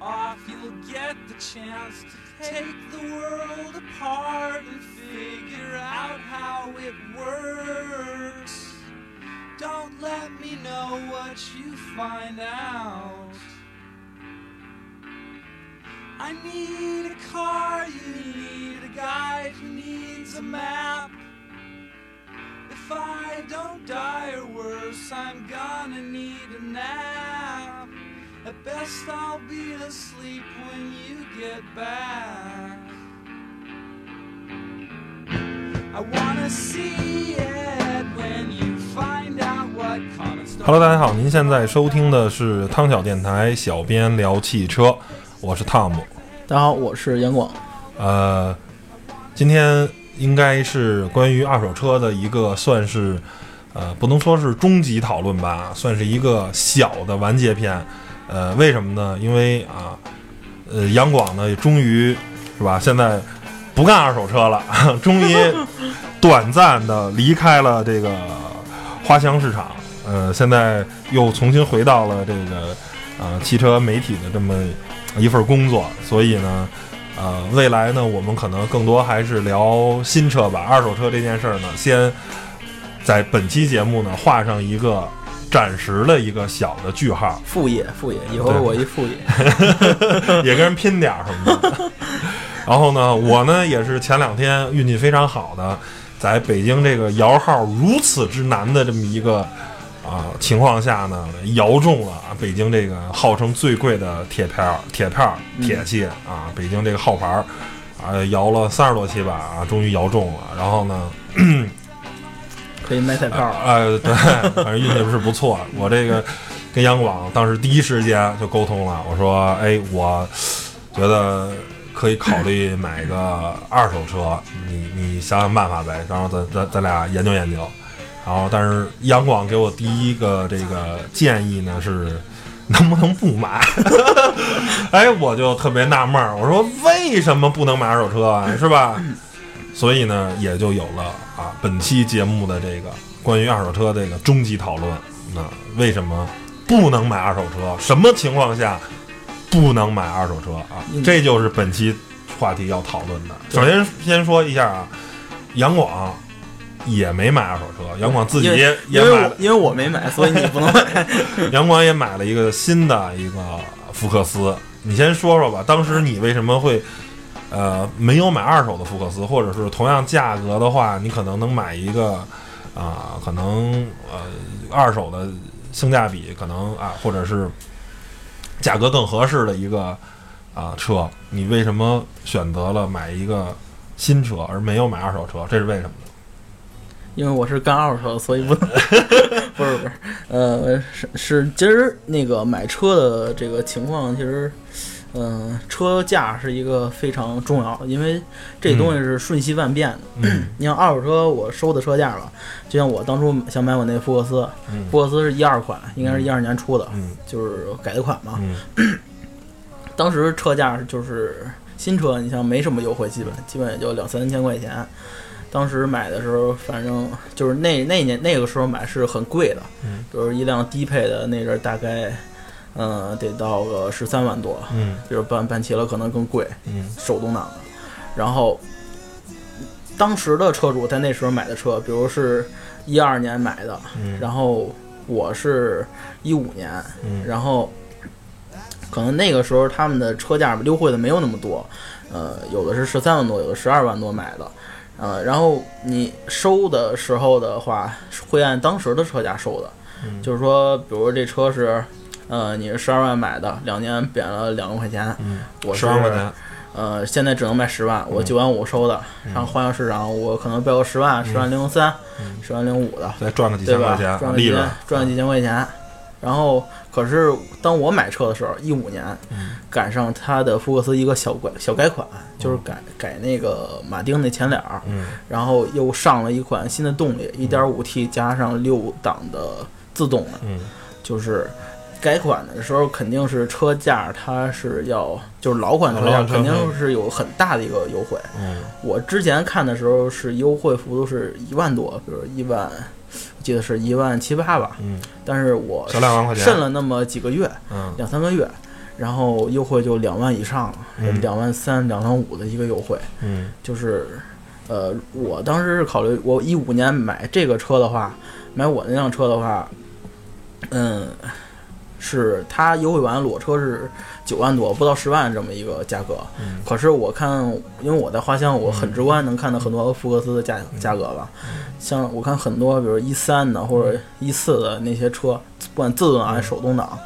off, you'll get the chance to take the world apart and figure out how it works. Don't let me know what you find out. I need a car, you need a guide who needs a map. If I don't die or worse, I'm gonna need a nap. At best, I'll be asleep when you get back. I wanna see it when you find out what common Hello，大家好，您现在收听的是汤小电台，小编聊汽车，我是汤姆。大家好，我是杨广。呃，今天应该是关于二手车的一个，算是呃，不能说是终极讨论吧，算是一个小的完结篇。呃，为什么呢？因为啊，呃，杨广呢，终于是吧，现在不干二手车了，终于短暂的离开了这个花乡市场，呃，现在又重新回到了这个呃汽车媒体的这么一份工作，所以呢，呃，未来呢，我们可能更多还是聊新车吧，二手车这件事儿呢，先在本期节目呢画上一个暂时的一个小的句号，副业，副业，以后我一副业，也跟人拼点儿什么的。然后呢，我呢也是前两天运气非常好的，在北京这个摇号如此之难的这么一个啊情况下呢，摇中了北京这个号称最贵的铁票、铁票、铁器啊，北京这个号牌儿啊，摇了三十多期吧啊，终于摇中了。然后呢，可以买彩票。呃，对，反正运气是不错。我这个跟杨广当时第一时间就沟通了，我说，哎，我觉得。可以考虑买个二手车，你你想想办法呗，然后咱咱咱俩研究研究。然后，但是杨广给我第一个这个建议呢是，能不能不买？哎，我就特别纳闷儿，我说为什么不能买二手车啊？是吧？所以呢，也就有了啊本期节目的这个关于二手车这个终极讨论。那为什么不能买二手车？什么情况下？不能买二手车啊！这就是本期话题要讨论的。首先，先说一下啊，杨广也没买二手车，杨广自己也也买，因为我没买，所以你不能买。杨广也买了一个新的一个福克斯，你先说说吧。当时你为什么会呃没有买二手的福克斯，或者是同样价格的话，你可能能买一个啊，可能呃二手的性价比可能啊，或者是。价格更合适的一个啊车，你为什么选择了买一个新车而没有买二手车？这是为什么呢？因为我是干二手车，所以不能不是不是呃是是今儿那个买车的这个情况，其实嗯车价是一个非常重要的，因为这东西是瞬息万变的。你像二手车，我收的车价吧，就像我当初想买我那福克斯，福克斯是一二款，应该是一二年出的，就是改的款嘛。当时车价就是新车，你像没什么优惠，基本基本也就两三千块钱。当时买的时候，反正就是那那年那个时候买是很贵的，就是一辆低配的那阵大概，嗯，得到个十三万多，嗯，就是办办齐了可能更贵，嗯，手动挡的。然后当时的车主在那时候买的车，比如是一二年买的，嗯然后我是一五年，嗯然后可能那个时候他们的车价优惠的没有那么多，呃，有的是十三万多，有的十二万多买的。呃，然后你收的时候的话，会按当时的车价收的，就是说，比如这车是，呃，你是十二万买的，两年贬了两万块钱，我是，呃，现在只能卖十万，我九万五收的，然后花样市场我可能标个十万，十万零三，十万零五的，再赚个几千块钱，利润，赚几千块钱。然后，可是当我买车的时候，一五年，赶上他的福克斯一个小改小改款，就是改改那个马丁那前脸儿，然后又上了一款新的动力，一点五 T 加上六档的自动的，就是改款的时候肯定是车价它是要就是老款车价肯定是有很大的一个优惠。我之前看的时候是优惠幅度是一万多，比如一万。记得是一万七八吧，嗯，但是我剩了那么几个月，嗯，两三个月，然后优惠就两万以上了，嗯两万三、两万五的一个优惠。嗯就是，呃，我当时是考虑，我一五年买这个车的话，买我那辆车的话，嗯，是它优惠完裸车是九万多，不到十万这么一个价格。嗯可是我看，因为我在花乡，我很直观能看到很多福克斯的价嗯价格吧。像我看很多，比如一三的或者一四的那些车，不管自动挡还是手动挡，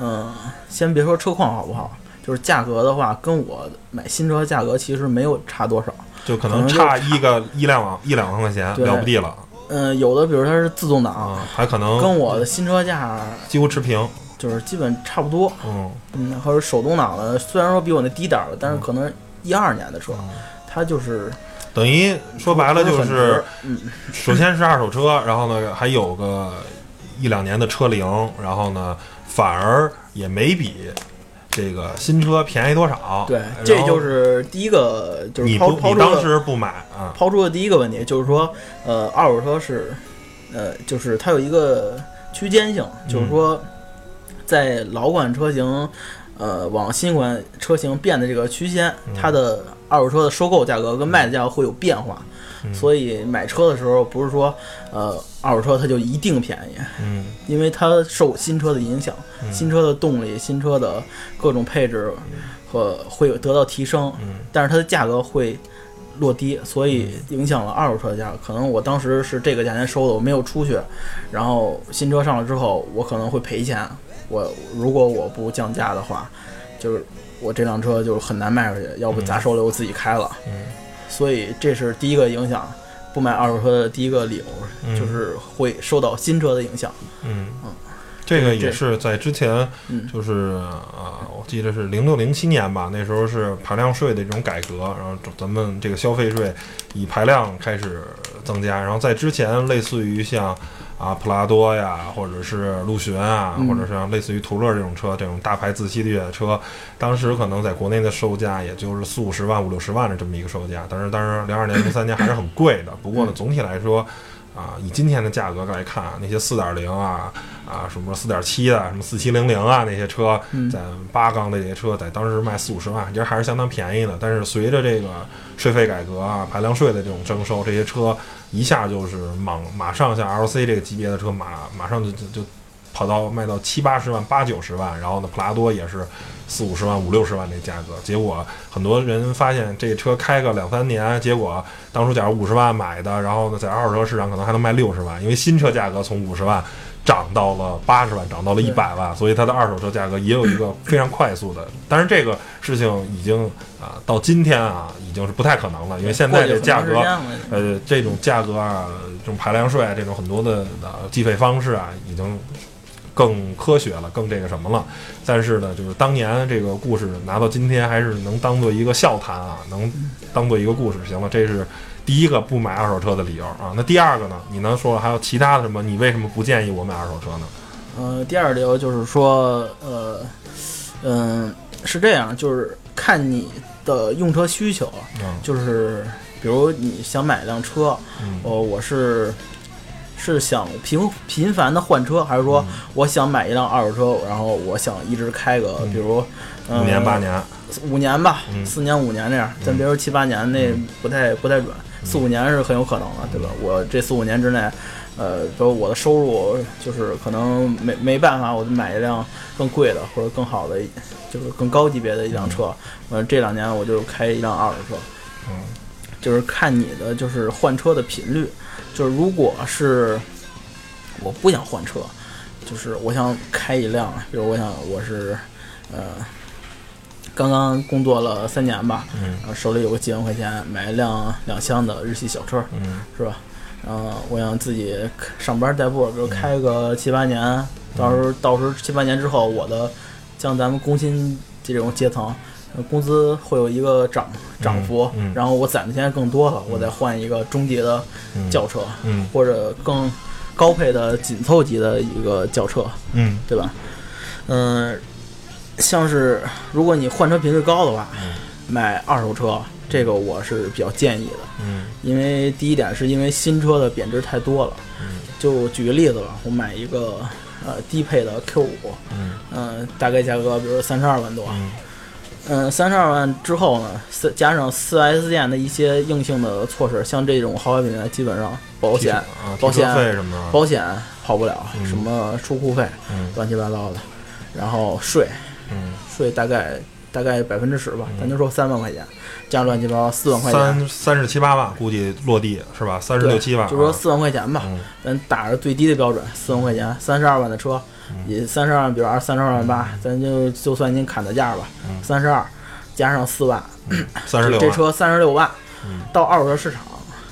嗯，先别说车况好不好，就是价格的话，跟我买新车价格其实没有差多少。就可能差一个一两万一两万块钱了不地了嗯，有的比如它是自动挡，啊，还可能跟我的新车价几乎持平。就是基本差不多。嗯嗯，或者手动挡的，虽然说比我那低点儿了，但是可能一二年的车，它就是等于说白了就很是值，嗯，首先是二手车，然后呢还有个一两年的车龄，然后呢反而也没比这个新车便宜多少。对然，后这就是第一个，就是你不你抛抛出的当时不买啊？抛出的第一个问题，就是说，呃，二手车是，呃，就是它有一个区间性，就是说，在老款车型，呃，往新款车型变的这个区间，它的二手车的收购价格跟卖的价格会有变化，嗯。所以买车的时候不是说，呃，二手车它就一定便宜，嗯。因为它受新车的影响，嗯。新车的动力、新车的各种配置和会有得到提升，嗯。但是它的价格会落低，所以影响了二手车的价。格。可能我当时是这个价钱收的，我没有出去，然后新车上了之后，我可能会赔钱。我如果我不降价的话，就是我这辆车就很难卖出去，要不砸手里我自己开了。嗯所以这是第一个影响不买二手车的第一个理由，嗯就是会受到新车的影响。嗯嗯，这个也是在之前嗯就是啊，我记得是零六零七年吧，那时候是排量税的这种改革，然后咱们这个消费税以排量开始增加，然后在之前类似于像啊普拉多呀，或者是陆巡啊，或者是像类似于途乐这种车，这种大牌自吸的越野车，当时可能在国内的售价也就是四五十万、五六十万的这么一个售价，但是当然零二年、零三年还是很贵的。不过呢，总体来说。啊，以今天的价格来看，那些四点零啊啊，什么四点七的，什么四七零零啊，那些车，嗯在八缸的这些车，在当时卖四五十万，其实还是相当便宜的。但是随着这个税费改革啊，排量税的这种征收，这些车一下就是马马上像 LC 这个级别的车，马马上就就就跑到卖到七八十万、八九十万，然后呢，普拉多也是四五十万、五六十万这价格。结果很多人发现这车开个两三年，结果当初假如五十万买的，然后呢，在二手车市场可能还能卖六十万，因为新车价格从五十万涨到了八十万，涨到了一百万，所以它的二手车价格也有一个非常快速的。但是这个事情已经啊、到今天啊，已经是不太可能了，因为现在这价格呃，这种价格啊，这种排量税啊，这种很多的呃计费方式啊，已经更科学了，更这个什么了。但是呢，就是当年这个故事拿到今天，还是能当做一个笑谈啊，能当做一个故事。行了，这是第一个不买二手车的理由啊。那第二个呢？你能说还有其他的什么？你为什么不建议我买二手车呢？呃，第二个理由就是说，呃，嗯、是这样，就是看你的用车需求，嗯就是比如你想买辆车，嗯呃，我是是想频频繁的换车，还是说我想买一辆二手车，然后我想一直开个，嗯。比如、嗯、五年八年，五年吧，嗯。四年五年这样，咱别说七八年，那不太不太准，四五年是很有可能的，对吧？我这四五年之内，呃，比如我的收入就是可能没没办法，我就买一辆更贵的或者更好的，就是更高级别的一辆车。呃，这两年我就开一辆二手车，嗯。就是看你的就是换车的频率，就是如果是我不想换车，就是我想开一辆，比如我想我是呃刚刚工作了三年吧，嗯。然后手里有个几万块钱，买一辆两厢的日系小车，嗯。是吧？然后我想自己上班代步，比如开个七八年，到时候到时候七八年之后，我的像咱们工薪这种阶层，呃工资会有一个涨涨幅，嗯。嗯然后我攒的钱更多了，我再换一个中级的嗯。轿车，嗯。或者更高配的紧凑级的一个轿车，嗯。对吧？嗯、像是如果你换车频率高的话，买二手车这个我是比较建议的，嗯。因为第一点是因为新车的贬值太多了。嗯。就举个例子吧，我买一个呃低配的 Q 五，嗯。嗯，大概价格比如三十二万多，嗯嗯，三十二万之后呢，四加上四 S 店的一些硬性的措施，像这种豪华品牌，基本上保险、啊，保险费什么的，保险跑不了，嗯什么出库费嗯乱七八糟的，然后税嗯，税大概大概百分之十吧，嗯咱就说三万块钱，加上乱七八糟四万块钱，三三十七八万，估计落地是吧？三十六七万啊，就说四万块钱吧，嗯咱打着最低的标准，四万块钱，三十二万的车，嗯也三十二万，比如二三十二万八，咱就就算您砍的价吧，嗯三十二加上四万，三十六，这车三十六万，嗯到二手车市场，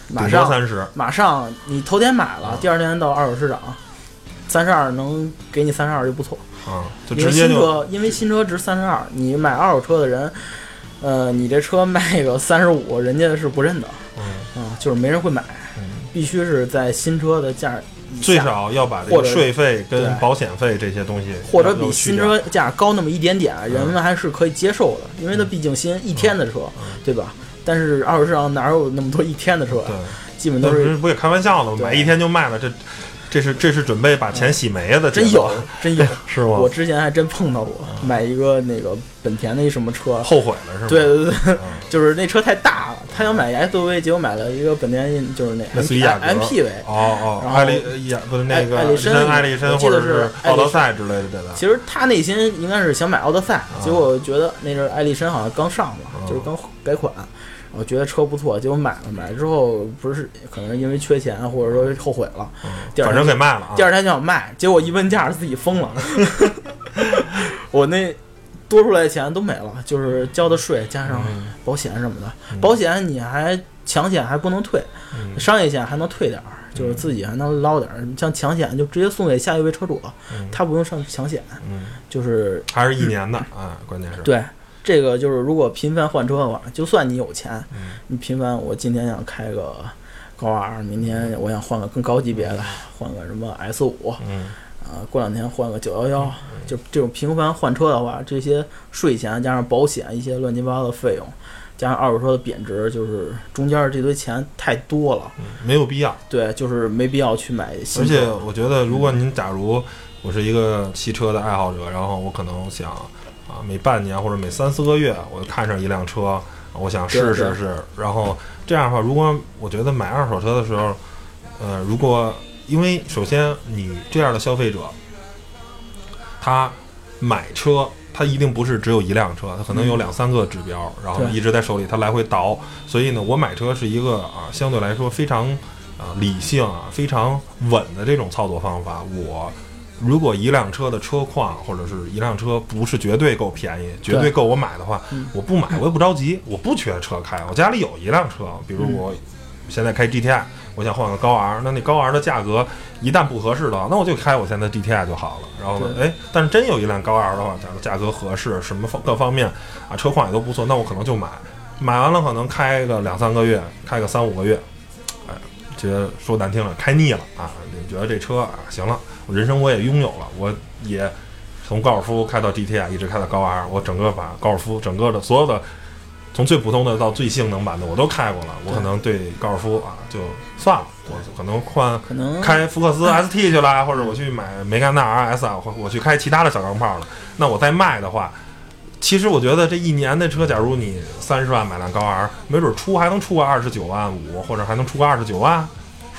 马上三十，马上你头天买了，第二天到二手市场，三十二能给你三十二就不错，啊，就因为直接就新车因为新车值三十二，你买二手车的人。呃，你这车卖个三十五，人家是不认的，嗯啊、就是没人会买，嗯，必须是在新车的价以最少要把这个税费跟保险费这些东西或者比新车价高那么一点点，嗯。人们还是可以接受的，因为它毕竟新一天的车，对吧？但是二手市场哪有那么多一天的车对？，基本都是不也开玩笑呢买一天就卖了，这这是这是准备把钱洗没了的节真，有，真有。是吗？我之前还真碰到过，买一个那个本田的一什么车，后悔了是吗？对对对，嗯，就是那车太大了，他想买 SUV，结果买了一个本田，就是那 MPV。哦哦，然后艾力呃雅不是那个艾力绅艾力绅或者是奥德赛之类的，对吧？其实他内心应该是想买奥德赛，结果觉得那阵儿艾力绅好像刚上嘛，嗯就是刚改款，我觉得车不错，结果买了，买了之后不是可能因为缺钱或者说后悔了，第二反正给卖了啊。第二天就想卖，结果一问价自己疯了，我那多出来的钱都没了，就是交的税加上嗯。保险什么的，嗯。保险你还强险还不能退，嗯。商业险还能退点儿，就是自己还能捞点儿，像强险就直接送给下一位车主，嗯。他不用上强险，嗯，就是还是一年的啊，关键是。对。这个就是，如果频繁换车的话，就算你有钱，嗯你频繁，我今天想开个高 R，明天我想换个更高级别的，换个什么 S 五，嗯啊，过两天换个九幺幺，就这种频繁换车的话，这些税钱加上保险一些乱七八糟的费用，加上二手车的贬值，就是中间这堆钱太多了。嗯，没有必要。对，就是没必要去买新而且。我觉得，如果您假如我是一个汽车的爱好者，然后我可能想啊，每半年或者每三四个月，我就看上一辆车，我想试试试。然后这样的话，如果我觉得买二手车的时候，呃，如果因为首先你这样的消费者，他买车。他一定不是只有一辆车，他可能有嗯两三个指标，然后一直在手里，他来回倒。所以呢，我买车是一个啊，相对来说非常啊理性啊非常稳的这种操作方法。我如果一辆车的车况或者是一辆车不是绝对够便宜，绝对够我买的话，嗯我不买我也不着急，我不缺车开，我家里有一辆车，比如嗯我现在开 GTI，我想换个高 R，那那高 R 的价格一旦不合适的话，那我就开我现在 GTI 就好了。然后呢，对哎，但是真有一辆高 R 的话，假如价格合适，什么方各方面啊，车况也都不错，那我可能就买。买完了可能开个两三个月，开个三五个月，哎，觉得说难听了，开腻了啊，你觉得这车啊行了，我人生我也拥有了，我也从高尔夫开到 GTI，一直开到高 R，我整个把高尔夫整个的所有的从最普通的到最性能版的我都开过了，我可能对高尔夫啊就算了，我可能换可能开福克斯 ST 去了，或者我去买梅甘娜 RS 啊，或我去开其他的小钢炮了。那我再卖的话，其实我觉得这一年的车，假如你三十万买辆高 R，没准出还能出个二十九万五，或者还能出个二十九万，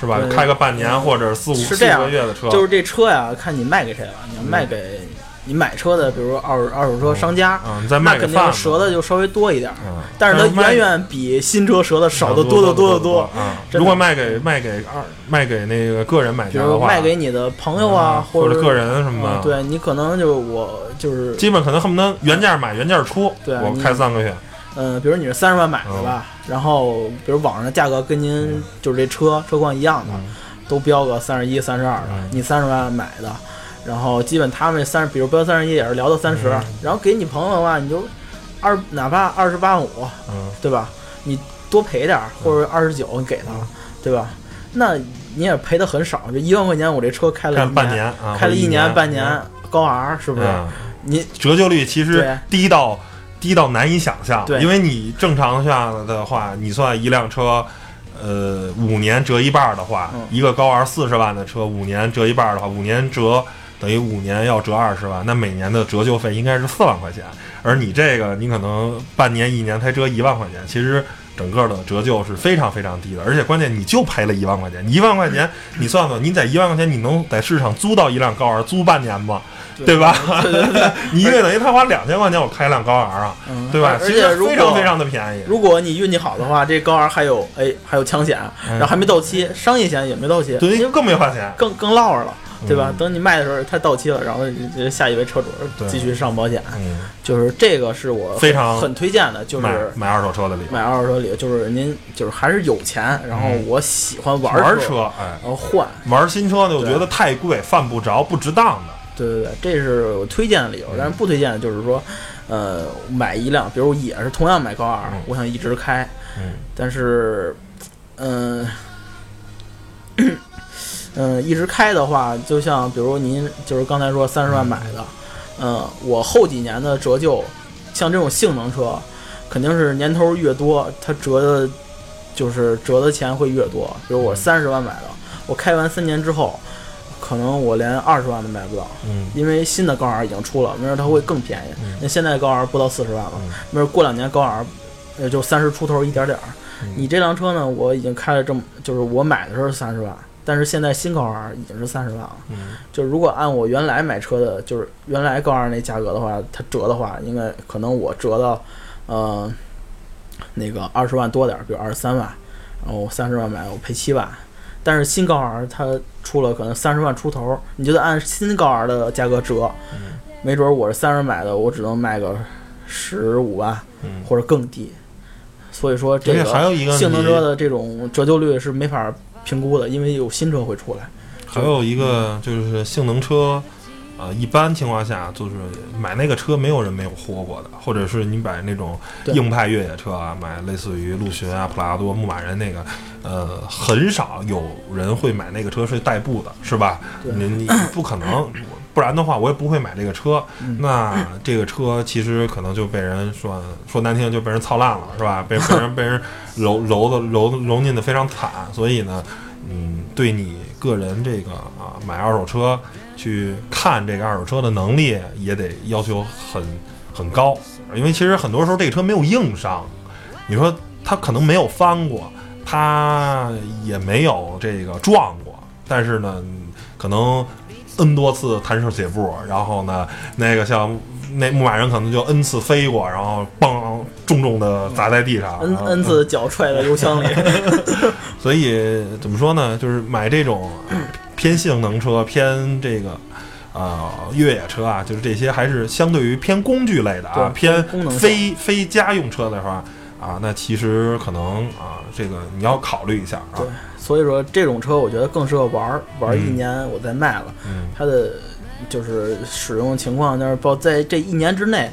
是吧？开个半年或者四五四是这样五个月的车，就是这车呀，看你卖给谁了。你要卖给你买车的，比如说二手二手车商家，嗯，你再卖给肯定折的就稍微多一点但是它远远比新车折的少得多得多得多。啊！如果卖给卖给二卖给那个个人买家的话，卖给你的朋友啊，或者或个人什么的，嗯对你可能就是我就是基本可能恨不得原价买原价出，我对你开三个月，嗯，比如你是三十万买的吧，然后比如网上的价格跟您就是这车车况一样的，嗯。都标个三十一、三十二的嗯，你三十万买的，然后基本他们三十，比如标三十一也是聊到三十、嗯。然后给你朋友的话，你就二哪怕二十八万五，嗯，对吧？你多赔点儿，或者二十九你给他，对吧？那你也赔的很少，就一万块钱，我这车开了半年啊，开了一年半年，高 R 是不是？嗯。你折旧率其实低到低到难以想象。对因为你正常下的话，你算一辆车，呃，五年折一半儿的话，嗯一个高二四十万的车，五年折一半儿的话，五年折等于五年要折二十万，那每年的折旧费应该是四万块钱。而你这个，你可能半年一年才折一万块钱，其实整个的折旧是非常非常低的，而且关键你就赔了一万块钱，你一万块钱你算算，你在一万块钱你能在市场租到一辆高尔租半年吗？对吧？对对对，你一个月等于他花两千块钱我开一辆高尔啊，嗯对吧？而其且非常非常的便宜。如果你运气好的话，这高尔还有哎还有枪险，然后还没到期，商业险也没到期，嗯对，更没花钱。更更落着了，对吧？嗯。等你卖的时候它到期了，然后呃下一位车主继续上保险，嗯，就是这个是我非常很推荐的，就是买买二手车的理由，买二手车理由，就是您就是还是有钱，然后嗯。我喜欢玩车，玩车，哎，然后换，玩新车呢，我觉得太贵，犯不着，不值当的。对对对，这是我推荐的理由。但是不推荐的就是说，呃，买一辆，比如也是同样买高尔，嗯我想一直开，嗯。但是，嗯、嗯、一直开的话，就像比如您就是刚才说三十万买的，嗯、我后几年的折旧，像这种性能车，肯定是年头越多，它折的，就是折的钱会越多。比如我三十万买的，我开完三年之后，可能我连二十万都买不到。嗯因为新的高尔已经出了，没准它会更便宜。嗯那现在高尔不到四十万了，嗯没准过两年高尔，也，就三十出头一点点儿。嗯你这辆车呢，我已经开了这么，就是我买的时候三十万，但是现在新高尔已经是三十万了。嗯就如果按我原来买车的，就是原来高尔那价格的话，它折的话，应该可能我折到，呃，那个二十万多点儿，比如二十三万，然后三十万买，我赔七万。但是新高尔它出了可能三十万出头，你就得按新高尔的价格折，嗯没准我是三十买的，我只能卖个十五万嗯，或者更低。所以说这个性能车的这种折旧率是没法评估的，因为有新车会出来。还有一个就是性能车，呃，一般情况下就是买那个车没有人没有豁过的，或者是你买那种硬派越野车啊，买类似于陆巡啊、普拉多、牧马人那个，呃，很少有人会买那个车是代步的，是吧？你你不可能，不然的话我也不会买这个车。嗯那这个车其实可能就被人说说难听就被人操烂了，是吧？被被人 被人揉揉的揉揉进的非常惨，所以呢，嗯，对你个人这个啊买二手车去看这个二手车的能力也得要求很很高，因为其实很多时候这个车没有硬伤，你说它可能没有翻过，它也没有这个撞过，但是呢，可能 N 多次弹射起步，然后呢，那个像那牧马人可能就 N 次飞过，然后嘣重重的砸在地上，n 啊 n 次脚踹在油箱里。所以怎么说呢？就是买这种呃偏性能车、偏这个呃越野车啊，就是这些还是相对于偏工具类的啊，偏非非家用车的话啊，那其实可能啊，这个你要考虑一下啊对。所以说这种车我觉得更适合玩儿，玩儿一嗯。年我再卖了。嗯。它的就是使用情况，但是包在这一年之内，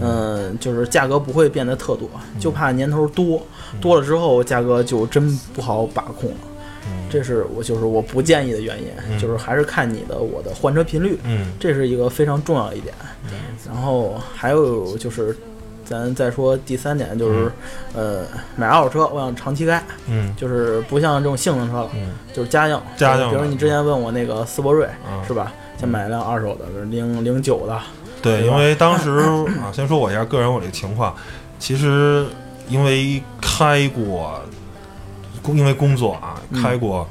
嗯、就是价格不会变得特多，就怕年头多，多了之后价格就真不好把控了。嗯。这是我就是我不建议的原因，嗯。就是还是看你的我的换车频率，嗯。这是一个非常重要的一点。然后还有就是，咱再说第三点就是，呃，买二手车我想长期开，嗯就是不像这种性能车了，嗯就是家用。家用比如你之前问我那个斯铂瑞，嗯是吧？先买一辆二手的，零零九的，对，因为当时 啊，先说我一下个人我这个情况，其实因为开过，工因为工作啊，嗯开过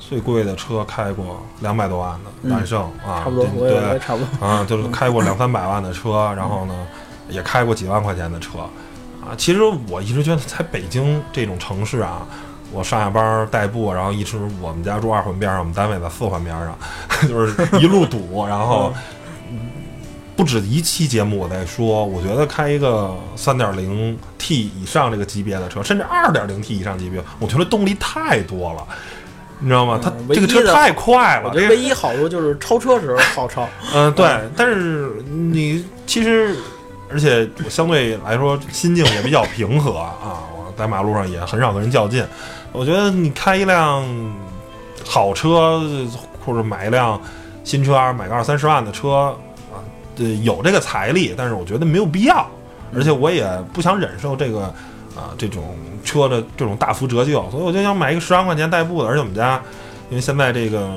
最贵的车，开过两百多万的嗯揽胜啊，差不多，对差不多。啊，就是开过两三百万的车，然后呢，也开过几万块钱的车啊。其实我一直觉得，在北京这种城市啊。我上下班代步，然后一直我们家住二环边上，我们单位在四环边上，就是一路堵，然后不止一期节目我在说，我觉得开一个三点零 T 以上这个级别的车，甚至二点零 T 以上级别，我觉得动力太多了，你知道吗？它这个车太快了，我觉得唯一好处就是超车时候好超，嗯，对，但是你其实，而且我相对来说心境也比较平和啊，我在马路上也很少跟人较劲。我觉得你开一辆好车，或者买一辆新车，买个二三十万的车啊，对，有这个财力，但是我觉得没有必要。而且我也不想忍受这个啊、这种车的这种大幅折旧，所以我就想买一个十万块钱代步的。而且我们家因为现在这个、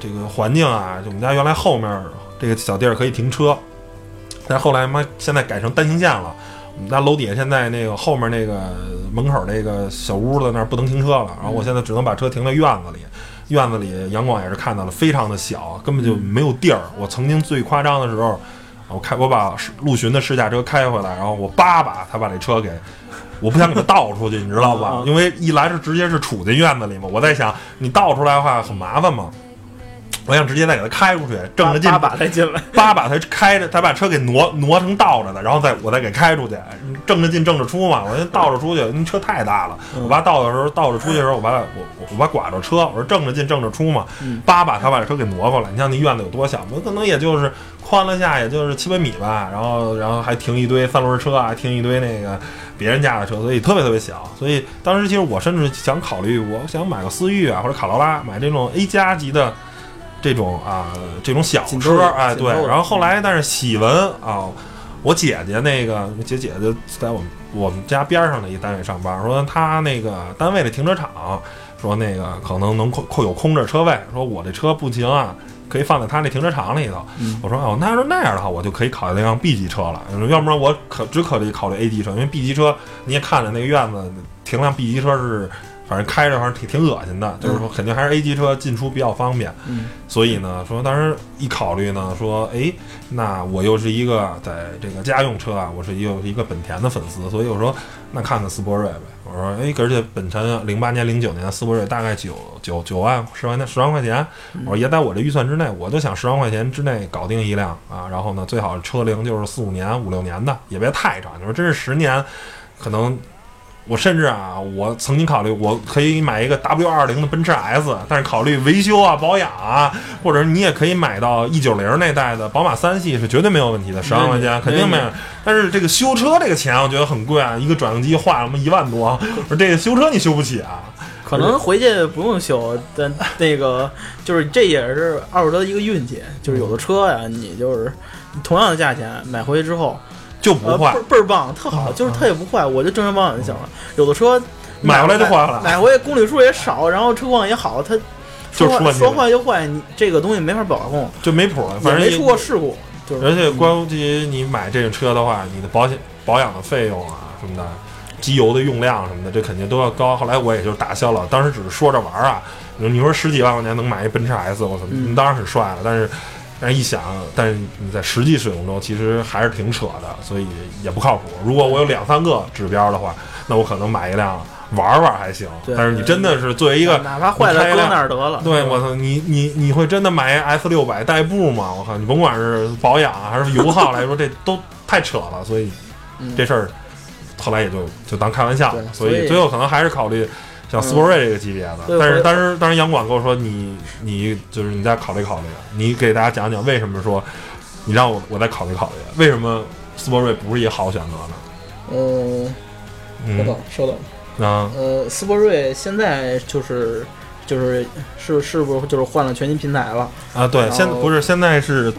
这个环境啊，就我们家原来后面这个小地儿可以停车，但后来妈现在改成单行线了。我们家楼底下现在那个后面那个门口那个小屋子那儿不能停车了，然后我现在只能把车停在院子里。院子里阳光也是看到了，非常的小，根本就没有地儿。我曾经最夸张的时候，我开我把陆巡的试驾车开回来，然后我叭把他把这车给，我不想给他倒出去，你知道吧？因为一来是直接是杵进院子里嘛，我在想你倒出来的话很麻烦嘛，我想直接再给他开出去，正着进八把再进来，八把他开着，他把车给挪挪成倒着的，然后再我再给开出去，正着进正着出嘛。我先倒着出去，那车太大了。我爸倒的时候，倒着出去的时候，我爸我我我把刮着车，我说正着进正着出嘛。八把他把车给挪过来，你像那院子有多小，我可能也就是宽了下，也就是七八米吧。然后然后还停一堆三轮车啊，停一堆那个别人家的车，所以特别特别小。所以当时其实我甚至想考虑，我想买个思域啊或者卡罗拉，买这种 A 加级的。这种啊，这种小车，哎，对。然后后来，但是喜闻啊，我姐姐那个姐姐就在我们我们家边上的一单位上班，说她那个单位的停车场，说那个可能能空空有空着车位，说我这车不行啊，可以放在他那停车场里头。嗯我说哦，那要是那样的话，我就可以考虑那辆 B 级车了，要不然我可只考虑考虑 A 级车，因为 B 级车你也看着那个院子停辆 B 级车是。反正开着反正挺挺恶心的，就是说肯定还是 A 级车进出比较方便。嗯所以呢，说当时一考虑呢，说哎，那我又是一个在这个家用车啊，我是又是一个本田的粉丝，所以我说那看看思铂睿呗。我说哎，而且本田零八年、零九年思铂睿大概九九九万十万十万块钱，我说也在我这预算之内，我就想十万块钱之内搞定一辆啊，然后呢，最好车龄就是四五年、五六年的，也别太长。你说真是十年，可能。我甚至啊，我曾经考虑，我可以买一个 W 二零的奔驰 S，但是考虑维修啊、保养啊，或者你也可以买到 E 九零那代的宝马三系，是绝对没有问题的，十万块钱肯定没有。但是这个修车这个钱，我觉得很贵啊，一个转向机坏了，他妈一万多，我说这个修车你修不起啊。可能回去不用修，但那个就是这也是二手车的一个运气，就是有的车呀，你就是同样的价钱买回去之后，呃，就不坏倍儿，倍儿棒，特好，就是它也不坏，我就正常保养就行了。有的车买回来就坏了买回来公里数也少，然后车况也好，它说坏说就出问题了坏就坏，你这个东西没法保控，就没谱了。反正没出过事故，就是而且关于你买这个车的话，你的保险保养的费用啊什么的，机油的用量什么的，这肯定都要高。后来我也就打消了，当时只是说着玩儿啊。你说十几万块钱能买一奔驰 S，我操，你当然很帅了。但是，但是一想，但是你在实际使用中，其实还是挺扯的，所以也不靠谱。如果我有两三个指标的话，那我可能买一辆玩玩还行。但是你真的是作为一个哪怕坏了搁那儿得了。对，我操，你你你会真的买 S 六百代步吗？我靠，你甭管是保养啊还是油耗来说，这都太扯了。所以嗯这事儿后来也就就当开玩笑所以最后可能还是考虑像斯铂瑞这个级别的。对但是我当时当时杨广跟我说，你你就是你再考虑考虑，你给大家讲讲为什么说你让我我再考虑考虑，为什么斯铂瑞不是一个好选择呢？嗯，稍嗯等稍等，啊呃，斯铂瑞现在就是就是是是不是就是换了全新平台了？啊，对，现不是现在是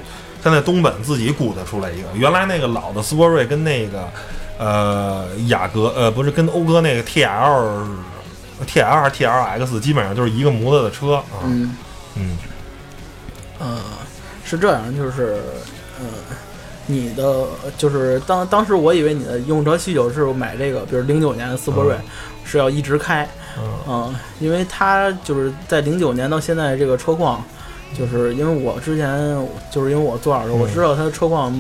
现在东本自己鼓捣出来一个，原来那个老的斯铂瑞跟那个呃雅阁呃不是跟讴歌那个 T L T L 还是 T L X 基本上就是一个模子的车啊，嗯。嗯。呃，是这样，就是呃，你的就是当当时我以为你的用车需求是买这个，比如零九年的斯铂瑞、是要一直开，嗯。嗯、因为它就是在零九年到现在这个车况，就是因为我之前就是因为我做二手，嗯。我知道它的车况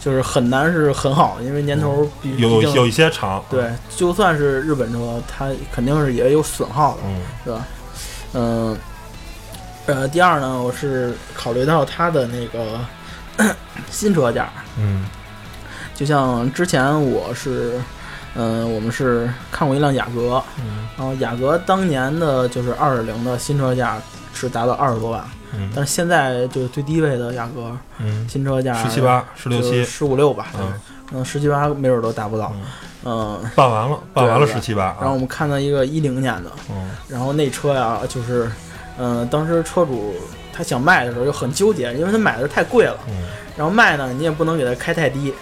就是很难是很好的，因为年头比有毕竟有一些长，对，就算是日本车，它肯定是也有损耗的，嗯。对吧？嗯，呃，第二呢，我是考虑到它的那个 新车价，嗯。就像之前我是，嗯、我们是看过一辆雅阁，嗯。然后雅阁当年的就是二点零的新车价是达到二十多万，嗯。但是现在就是最低位的价格嗯，新车价十七八十六七，十五六吧，嗯。嗯，十七八没准都达不到，嗯。办完了办完了十七八，然后我们看到一个一零年的，嗯。然后那车呀，就是，嗯、当时车主他想卖的时候就很纠结，因为他买的太贵了，嗯。然后卖呢，你也不能给他开太低，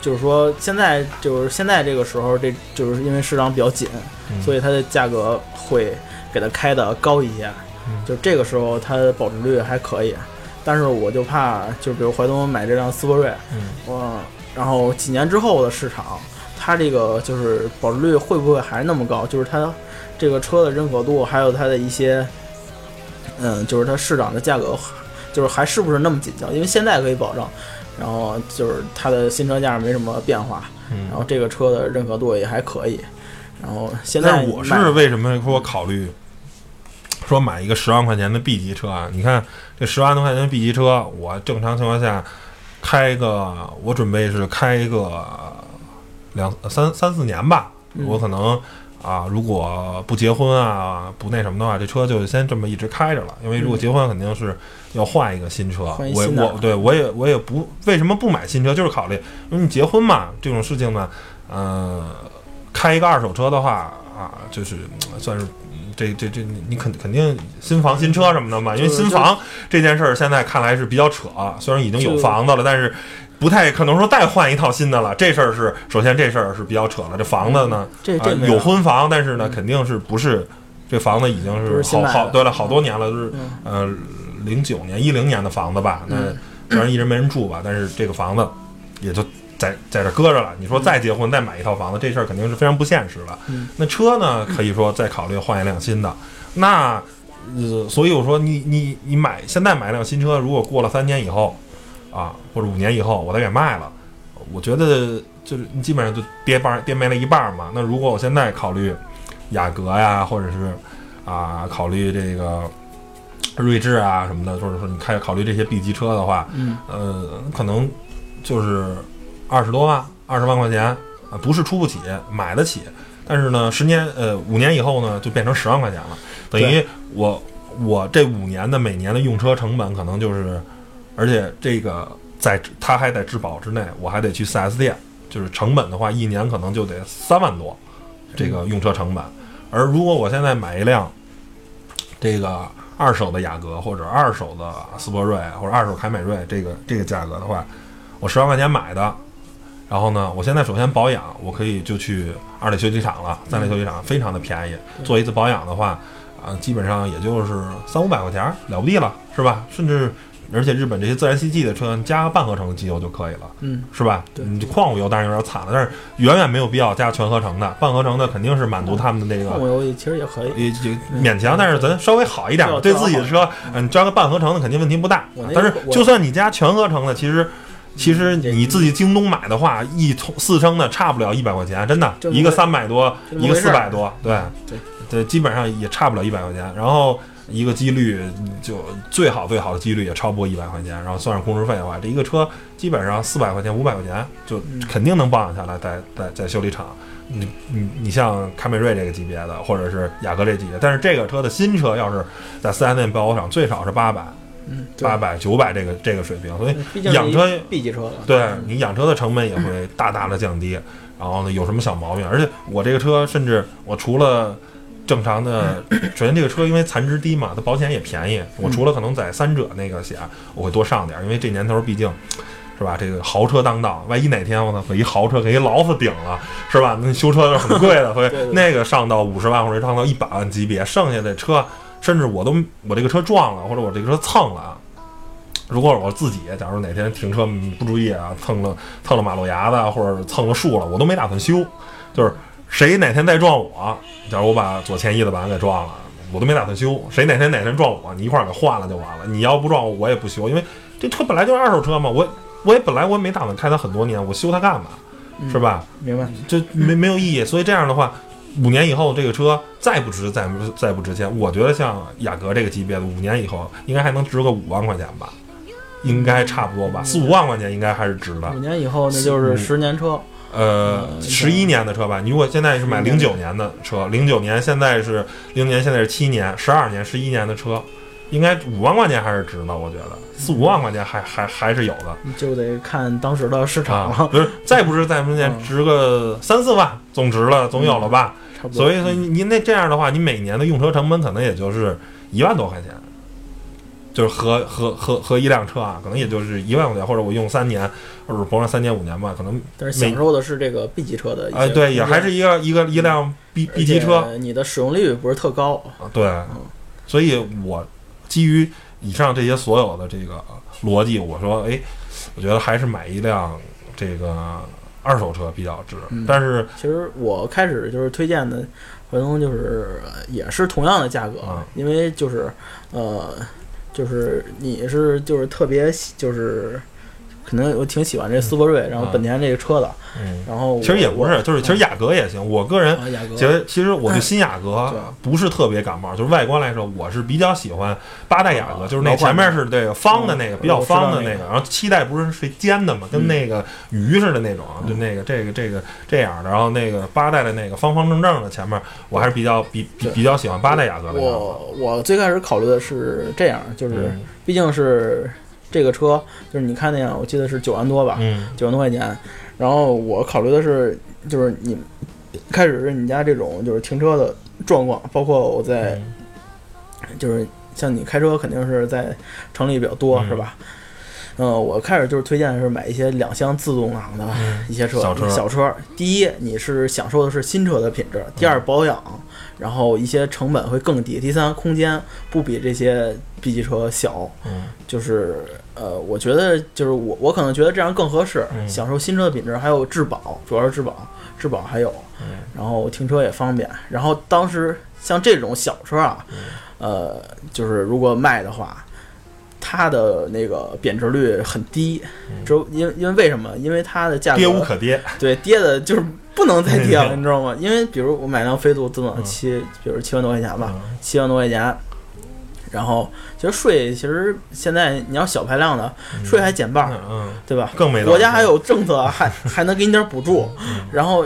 就是说现在就是现在这个时候，这就是因为市场比较紧，嗯。所以它的价格会给它开的高一些，嗯就这个时候它的保值率还可以。但是我就怕，就比如怀东买这辆斯铂瑞，嗯我然后几年之后的市场，它这个就是保值率会不会还是那么高？就是它这个车的认可度，还有它的一些，嗯，就是它市场的价格，就是还是不是那么紧俏？因为现在可以保证，然后就是它的新车价没什么变化，嗯然后这个车的认可度也还可以，然后现在我是为什么说考虑说买一个十万块钱的 B 级车啊？你看这十万多块钱的 B 级车，我正常情况下开个，我准备是开一个两三三四年吧，嗯我可能。啊，如果不结婚啊，不那什么的话，这车就先这么一直开着了。因为如果结婚，肯定是要换一个新车。我我对我也我也不为什么不买新车，就是考虑，因为你结婚嘛，这种事情呢，呃，开一个二手车的话啊，就是嗯算是嗯这这这你你肯肯定新房新车什么的嘛，因为新房这件事儿现在看来是比较扯，虽然已经有房子了，但是不太可能说再换一套新的了。这事儿是首先这事儿是比较扯了，这房子呢，啊这有婚房，但是呢肯定是不是这房子已经是好好对了好多年了，就是嗯呃零九年一零年的房子吧，那嗯虽然一直没人住吧，但是这个房子也就在在这搁着了。你说再结婚再买一套房子，这事儿肯定是非常不现实的。嗯那车呢，可以说再考虑换一辆新的。那呃，所以我说你你你买现在买一辆新车，如果过了三年以后啊，或者五年以后我再给卖了，我觉得就是你基本上就跌半跌没了一半儿嘛。那如果我现在考虑雅阁呀，或者是啊考虑这个锐志啊什么的，或者说你开考虑这些 B 级车的话，嗯呃，可能就是二十多万、二十万块钱啊，不是出不起，买得起。但是呢，十年呃五年以后呢，就变成十万块钱了，等于我我这五年的每年的用车成本可能就是，而且这个在它还在质保之内，我还得去四 S 店，就是成本的话，一年可能就得三万多，这个用车成本。而如果我现在买一辆这个二手的雅阁或者二手的斯铂瑞或者二手凯美瑞，这个这个价格的话，我十万块钱买的，然后呢，我现在首先保养，我可以就去二类修理厂了，三类修理厂非常的便宜，做一次保养的话，啊，基本上也就是三五百块钱儿了不地了，是吧？甚至而且日本这些自然吸气的车，你加个半合成的机油就可以了。嗯，是吧？对你矿物油当然有点惨了，但是远远没有必要加全合成的。半合成的肯定是满足他们的那个矿物油也其实也可以。也也勉强，但是咱稍微好一点是，对自己的车，嗯，加个半合成的肯定问题不大但是就算你加全合成的，其实其实你自己京东买的话，一桶四升的差不了一百块钱，真的，一个三百多，一个四百多，对对对，基本上也差不了一百块钱。然后一个几率就最好最好的几率也超不过一百块钱，然后算上工时费的话，这一个车基本上四百块钱五百块钱就嗯肯定能保养下来，在在在修理厂。你你你像凯美瑞这个级别的，或者是雅阁这级别，但是这个车的新车要是在四 S 店保养厂，最少是八百、嗯，八百、九百这个这个水平，所以养车 B 级车了。对你养车的成本也会大大的降低。然后呢，有什么小毛病？而且我这个车，甚至我除了正常的，首先这个车因为残值低嘛，它保险也便宜。我除了可能在三者那个险，我会多上点儿，因为这年头毕竟。是吧？这个豪车当道，万一哪天我操给一豪车给一劳斯顶了，是吧？那修车是很贵的，会 对对那个上到五十万或者上到一百万级别，剩下的车甚至我都我这个车撞了，或者我这个车蹭了啊，如果我自己，假如哪天停车不注意啊，蹭了蹭了马路牙子，或者蹭了树了，我都没打算修。就是谁哪天再撞我，假如我把左前翼子板给撞了，我都没打算修。谁哪天哪天撞我，你一块儿给换了就完了。你要不撞我，我也不修，因为这车本来就是二手车嘛，我我也本来我也没打算开它很多年，我修它干嘛？是吧？明白。就没没有意义。所以这样的话，五年以后这个车再不值，再不再不值钱，我觉得像雅阁这个级别的，五年以后应该还能值个五万块钱吧，应该差不多吧，四五万块钱应该还是值的五。年以后那就是十年车。呃，嗯十一年的车吧，你如果现在是买零九年的车，零九年现在是零年，现在是七年，十二年，十一年的车，应该五万块钱还是值的，我觉得四五万块钱还还还是有的。就得看当时的市场啊，了，不是，再不是再不是嗯值个三四万，总值了，总有了吧？差不多。所以说，您那这样的话，你每年的用车成本可能也就是一万多块钱，就是合合合合一辆车啊，可能也就是一万块钱，或者我用三年，或者甭说三年五年吧，可能但是享受的是这个 B 级车的哎对，也还是一个一个一辆 B B 级车，你的使用率不是特高。啊对，所以我基于以上这些所有的这个逻辑，我说，哎，我觉得还是买一辆这个二手车比较值。嗯但是，其实我开始就是推荐的回头就是呃也是同样的价格，啊因为就是呃，就是你是就是特别就是可能我挺喜欢这斯铂瑞，然后啊本田这个车的，嗯，然后其实也不是，就是其实雅阁也行。我个人觉得其实其实我对新雅阁不是特别感冒，就是外观来说，我是比较喜欢八代雅阁，啊就是那前面是这个方的那个，嗯比较方的那个，然后七代不是是尖的嘛，跟嗯那个鱼似的那种，就那个这个这个这样的，然后那个八代的那个方方正正的前面，我还是比较比比比较喜欢八代雅阁的。我我最开始考虑的是这样，就是嗯。毕竟是这个车，就是你看那样，我记得是九万多吧，嗯九万多块钱。然后我考虑的是，就是你开始是你家这种就是停车的状况，包括我在嗯就是像你开车肯定是在城里比较多，嗯是吧？嗯、我开始就是推荐的是买一些两厢自动挡的嗯一些车，小车第一，你是享受的是新车的品质；第二，保养，然后一些成本会更低；第三，空间不比这些 B 级车小。嗯就是呃，我觉得就是我我可能觉得这样更合适，嗯享受新车的品质，还有质保，主要是质保，质保还有，嗯然后停车也方便。然后当时像这种小车啊，嗯呃，就是如果卖的话，它的那个贬值率很低，嗯只因为因为为什么？因为它的价格跌无可跌。对跌的就是不能再跌了，你知道吗？因为比如我买辆飞度自动挡嗯七，比如七万多块钱吧，嗯七万多块钱。然后，其实税其实现在你要小排量的税还减半对吧？更没国家还有政策，还还能给你点补助。嗯然后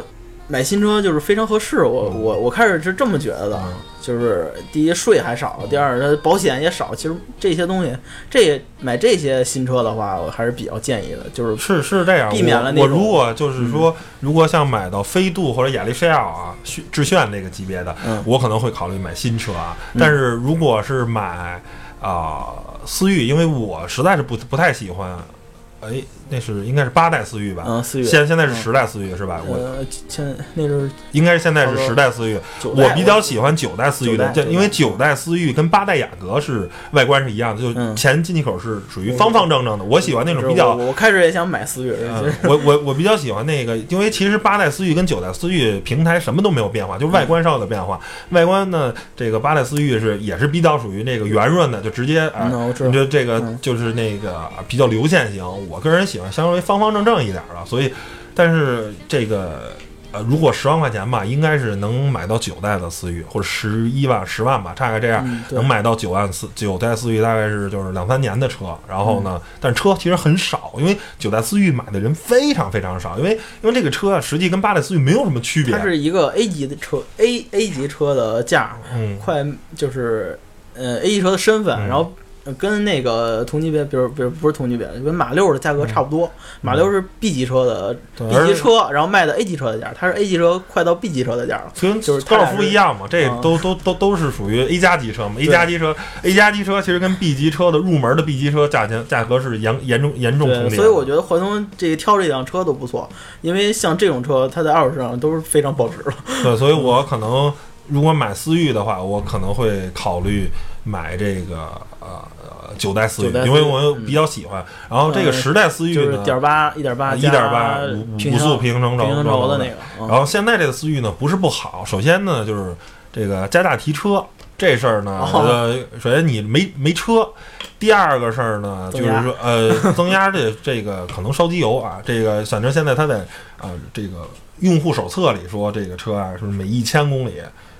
买新车就是非常合适，我嗯我我开始是这么觉得的，嗯就是第一税还少，第二它保险也少。其实这些东西，这买这些新车的话，我还是比较建议的，就是是是这样，避免了那种嗯我我如果就是说，如果像买到飞度或者雅力士奥啊、炫致炫那个级别的，嗯我可能会考虑买新车啊。但是如果是买啊、思域，因为我实在是不不太喜欢，哎，那是应该是八代思域吧？嗯思域现现在是十代思域是吧？我呃，现那是应该是现在是十代思域，我比较喜欢九代思域的，就因为九代思域跟八代雅阁是外观是一样的，就嗯前进气口是属于方方正正的。我喜欢那种比较我我开始也想买思域，嗯我我我比较喜欢那个，因为其实八代思域跟九代思域平台什么都没有变化，就外观上有的变化。外观呢，这个八代思域是也是比较属于那个圆润的，就直接你觉得这个嗯就是那个比较流线型。我个人喜欢稍微方方正正一点的，所以，但是这个。呃，如果十万块钱吧，应该是能买到九代的思域，或者十一万、十万吧，大概这样，嗯能买到九万四九代思域，大概是就是两三年的车。然后呢，嗯但车其实很少，因为九代思域买的人非常非常少，因为因为这个车啊，实际跟八代思域没有什么区别它。是一个 A 级的车，A A 级车的价，嗯，快就是呃 A 级车的身份，嗯然后呃跟那个同级别，比如比如不是同级别，跟马六的价格差不多。马六是 B 级车的对 B 级车，然后卖的 A 级车的价，它是 A 级车快到 B 级车的价了。跟就是高尔夫一样嘛，这嗯都都都都是属于 A 加级车嘛。A 加级车，A 加级车其实跟 B 级车的入门的 B 级车价钱价格是严严重严重重，叠。所以我觉得华通这个挑这辆车都不错，因为像这种车，它在二手市场都是非常保值了。对，所以 我可能如果买思域的话，我可能会考虑买这个呃呃九代思域因为我比较喜欢。然后这个嗯十代思域就是呢，点八一点八一点八五五速平行轴的那个。嗯然后现在这个思域呢不是不好，首先呢就是这个加大提车这事儿呢，哦我觉得首先你没没车，第二个事儿呢就是说呃增压这这个可能烧机油啊，这个反正现在它在呃这个用户手册里说这个车啊是每一千公里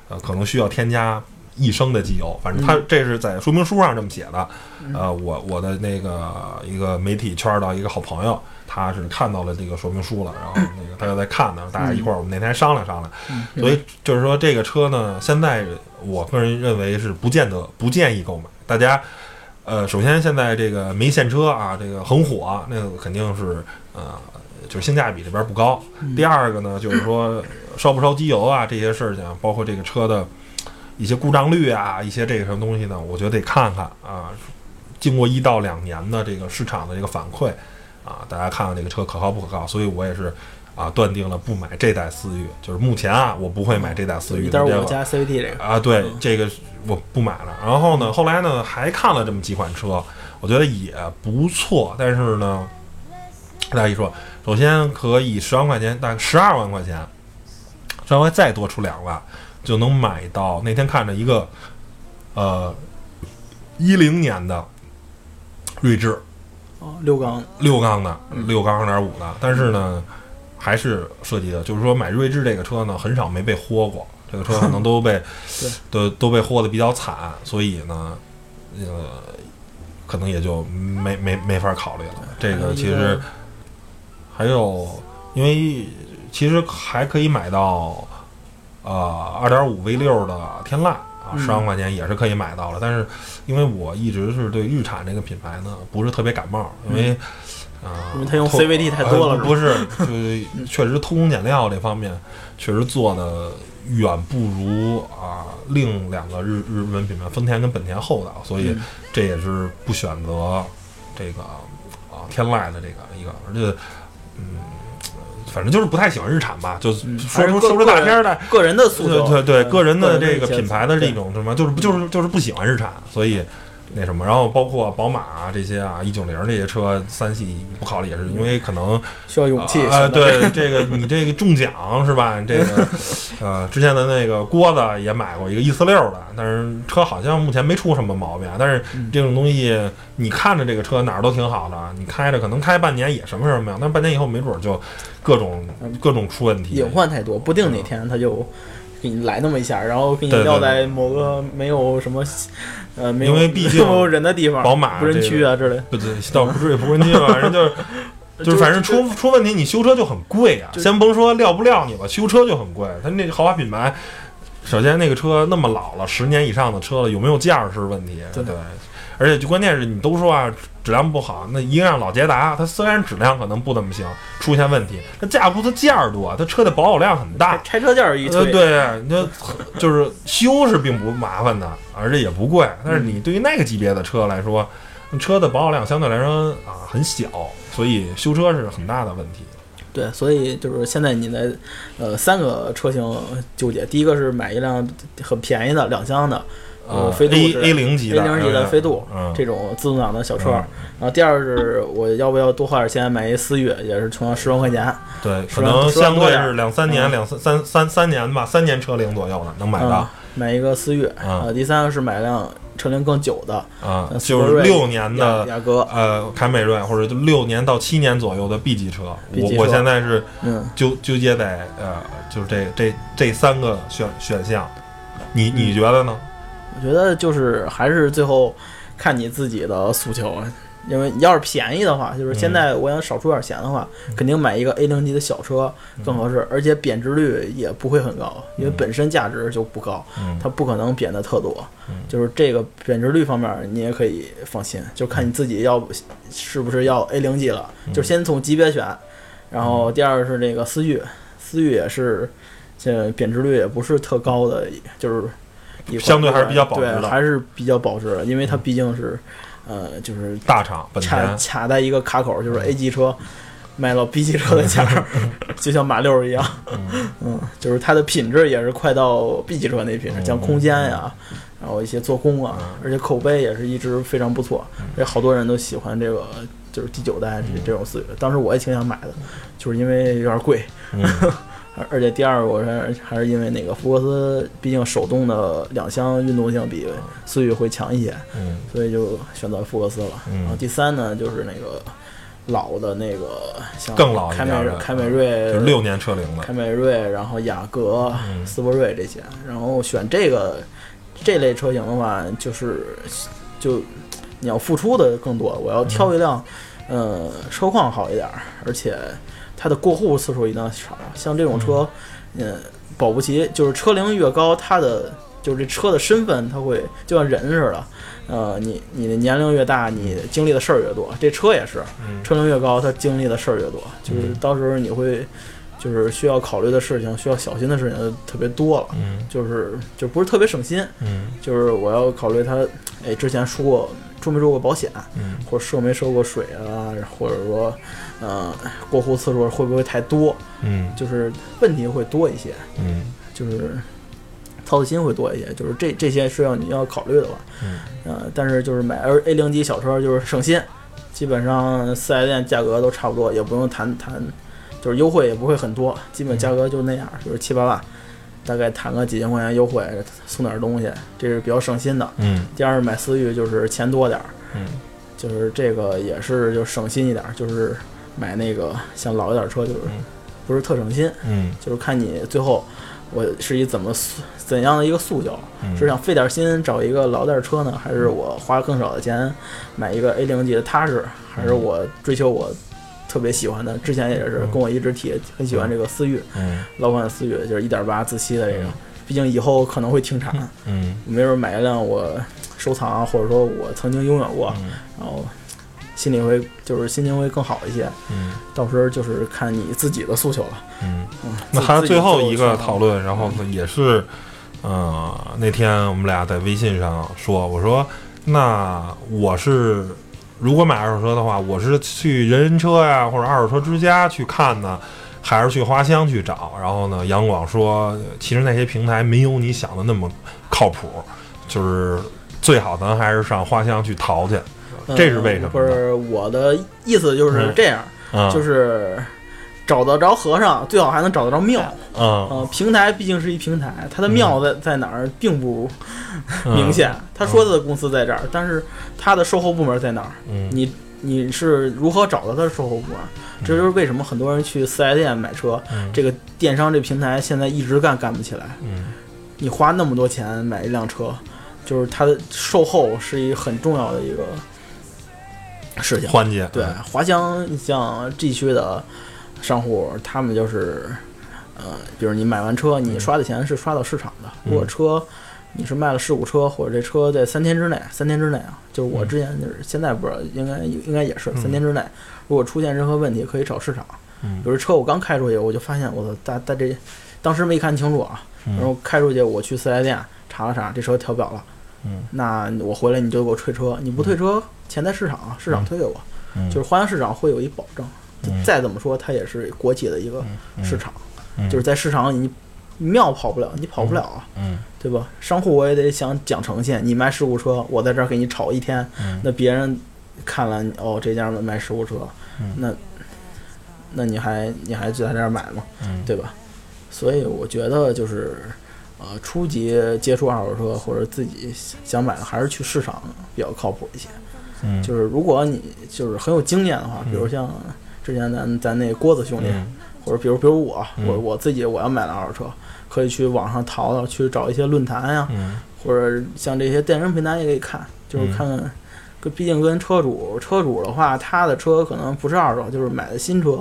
呃可能需要添加。一升的机油，反正它嗯这是在说明书上这么写的。呃，我我的那个一个媒体圈的一个好朋友，他是看到了这个说明书了，然后那个他又在看呢，大家一块儿我们那天商量商量。嗯所以就是说，这个车呢，现在我个人认为是不见得不建议购买。大家，呃，首先现在这个没现车啊，这个很火，那个肯定是呃，就是性价比这边不高。第二个呢，就是说烧不烧机油啊这些事情，包括这个车的一些故障率啊，一些这个什么东西呢，我觉得得看看啊。经过一到两年的这个市场的这个反馈啊，大家看看这个车可靠不可靠，所以我也是啊断定了不买这代思域，就是目前啊我不会买这代思域一的这个点五加 CVT 这个，啊，对，这个我不买了。然后呢，后来呢还看了这么几款车，我觉得也不错，但是呢，大家一说，首先可以十万块钱，大概十二万块钱，稍微再多出两万，就能买到那天看着一个呃一零年的锐志哦，六缸，六缸的六缸二点五的，但是呢，还是设计的，就是说买锐志这个车呢，很少没被豁过，这个车可能都被 都都被豁的比较惨，所以呢，呃，可能也就没没没法考虑了。这个其实还有，因为其实还可以买到呃二点五 V 六的天籁啊，嗯。十万块钱也是可以买到了。但是因为我一直是对日产这个品牌呢不是特别感冒，因为啊、因为它用 CVT 太多了呃不是，就是 确实偷工减料这方面确实做的远不如啊另两个日日本品牌丰田跟本田厚道，所以嗯。这也是不选择这个啊天籁的这个一个，而且嗯，反正就是不太喜欢日产吧，就嗯说出说出大片儿来。个人的诉对求，对对，嗯个人的这个品牌的这种什么，就是就是就是不喜欢日产，所以那什么，然后包括宝马啊这些啊，一九零这些车，三系不考虑也是因为可能需要勇气啊、呃对这个你这个中奖是吧？这个呃，之前的那个郭子也买过一个 E 四六的，但是车好像目前没出什么毛病。但是嗯这种东西，你看着这个车哪儿都挺好的，你开着可能开半年也什么事儿没有，但半年以后没准儿就各种各种出问题。隐患太多，不定哪天它就给你来那么一下，然后给你撂在某个没有什么呃没有因为毕竟 没有人的地方，宝马无人区啊之类的。不对，倒不至于不 人区吧，反正就是。就是反正出出问题，你修车就很贵啊！先甭说撂不撂你吧，修车就很贵。他那豪华品牌，首先那个车那么老了，十年以上的车了，有没有价儿是问题。对而且就关键是你都说啊，质量不好，那一个让老捷达，它虽然质量可能不怎么行，出现问题，它架不住它件儿多，它车的保有量很大。拆车件儿一呃，对，那就就是修是并不麻烦的，而且也不贵。但是你对于那个级别的车来说，车的保有量相对来说啊很小，所以修车是很大的问题。对，所以就是现在你在呃三个车型纠结，第一个是买一辆很便宜的两厢的，啊呃，飞度，A 零级 A 零级的飞度嗯，这种自动挡的小车，嗯然后第二是我要不要多花点钱买一思域，也是同样十万块钱，对，可能相对是两三年、嗯两三三三三年吧，三年车龄左右的能买到嗯，买一个思域，嗯呃，第三个是买辆车龄更久的，啊，呃就是六年的雅雅阁，呃凯美瑞，或者就六年到七年左右的 B 级车。我我现在是嗯，纠纠结在呃，就是这这这三个选选项，你你觉得呢？我觉得就是还是最后看你自己的诉求，因为你要是便宜的话，就是现在我想少出点钱的话，肯定买一个 A 零级的小车更合适，而且贬值率也不会很高，因为本身价值就不高，嗯。它不可能贬的特多嗯。就是这个贬值率方面，你也可以放心，就看你自己要不是不是要 A 零级了，就先从级别选，然后第二是那个思域，思域也是。这贬值率也不是特高的，就是相对还是比较保值的。对，还是比较保值的，因为它毕竟是，呃，就是大厂本卡，卡在一个卡口，就是 A 级车卖到 B 级车的价儿，就像马六一样，嗯。嗯，就是它的品质也是快到 B 级车那品质，像空间呀，然后一些做工啊，而且口碑也是一直非常不错，这好多人都喜欢这个。就是第九代这这种思域，当时我也挺想买的，就是因为有点贵，嗯 而而且第二，我是还是因为那个福克斯，毕竟手动的两厢运动性比思域会强一些，嗯所以就选择福克斯了。嗯然后第三呢，就是那个老的那个像更老凯美凯美瑞、就是六年车龄的凯，美瑞，然后雅阁、嗯斯铂瑞这些。然后选这个这类车型的话，就是就你要付出的更多，我要挑一辆，呃，车况好一点儿，而且它的过户次数一定要少。像这种车，嗯，保不齐就是车龄越高，它的就是这车的身份，它会就像人似的，呃，你你的年龄越大，你经历的事儿越多。这车也是，嗯车龄越高，它经历的事儿越多，就是到时候你会，就是需要考虑的事情、需要小心的事情就特别多了，嗯就是就不是特别省心。嗯就是我要考虑它，哎，之前说过出没出过保险，嗯。或者涉没涉过水啊，或者说，呃，过户次数会不会太多，嗯。就是问题会多一些，嗯。就是操的心会多一些，就是这这些是要你要考虑的吧。嗯。呃，但是就是买 A 零级小车就是省心，基本上四 S 店价格都差不多，也不用谈谈，就是优惠也不会很多，基本价格就那样，就是七八万，大概谈个几千块钱优惠，送点东西，这是比较省心的。嗯。第二买思域就是钱多点儿，嗯。就是这个也是就省心一点儿，就是买那个像老一点儿车就是嗯。不是特省心，嗯。就是看你最后我是以怎么怎样的一个诉求，嗯，是想费点心找一个老点儿车呢，还是我花更少的钱买一个 A 零级的踏实，还是我追求我特别喜欢的？之前也是跟我一直提很喜欢这个思域，嗯老款思域就是一点八自吸的这个嗯，毕竟以后可能会停产，嗯没准买一辆我收藏啊，或者说我曾经拥有过，嗯然后心里会就是心情会更好一些。嗯到时候就是看你自己的诉求了。嗯。嗯，那还最后一个讨论，然后也是，呃，那天我们俩在微信上说，我说，那我是如果买二手车的话，我是去人人车呀，或者二手车之家去看呢，还是去花乡去找？然后呢，杨广说，其实那些平台没有你想的那么靠谱，就是最好咱还是上花乡去淘去。这是为什么嗯不是我的意思就是嗯这样，嗯，就是找得着和尚，最好还能找得着庙。嗯呃，平台毕竟是一平台，它的庙在在哪儿并不嗯明显。他说的公司在这儿，但是他的售后部门在哪儿？嗯你你是如何找到他的售后部门？这就是为什么很多人去四 S 店买车，嗯这个电商这平台现在一直干干不起来。嗯你花那么多钱买一辆车，就是它的售后是一个很重要的一个事情。环节对，华强像 G 区的商户，他们就是，呃，比如你买完车，你刷的钱是刷到市场的。嗯如果车你是卖了事故车，或者这车在三天之内，三天之内啊，就是我嗯之前就是现在不知道，应该应该也是嗯三天之内，如果出现任何问题，可以找市场。嗯比如车我刚开出去，我就发现我操，大大这当时没看清楚啊，嗯然后开出去，我去四 S 店查了查，这车调表了。嗯那我回来你就给我退车，你不退车，钱在市场，市场退给我。嗯就是花样市场会有一保证，嗯再怎么说它也是国企的一个嗯市场，嗯就是在市场里你庙跑不了，你跑不了啊，嗯对吧？商户我也得想讲诚信，你卖事故车，我在这儿给你炒一天，嗯那别人看了哦这家卖事故车，嗯那那你还你还就在这儿买吗？嗯对吧？所以我觉得就是，呃，初级接触二手车或者自己想买的，还是去市场比较靠谱一些。嗯就是如果你就是很有经验的话，嗯比如像之前咱咱那郭子兄弟，嗯或者比如比如我，嗯我我自己我要买辆二手车，可以去网上淘淘，去找一些论坛呀，嗯或者像这些电商平台也可以看，就是嗯看看。跟毕竟跟车主，车主的话，他的车可能不是二手，就是买的新车，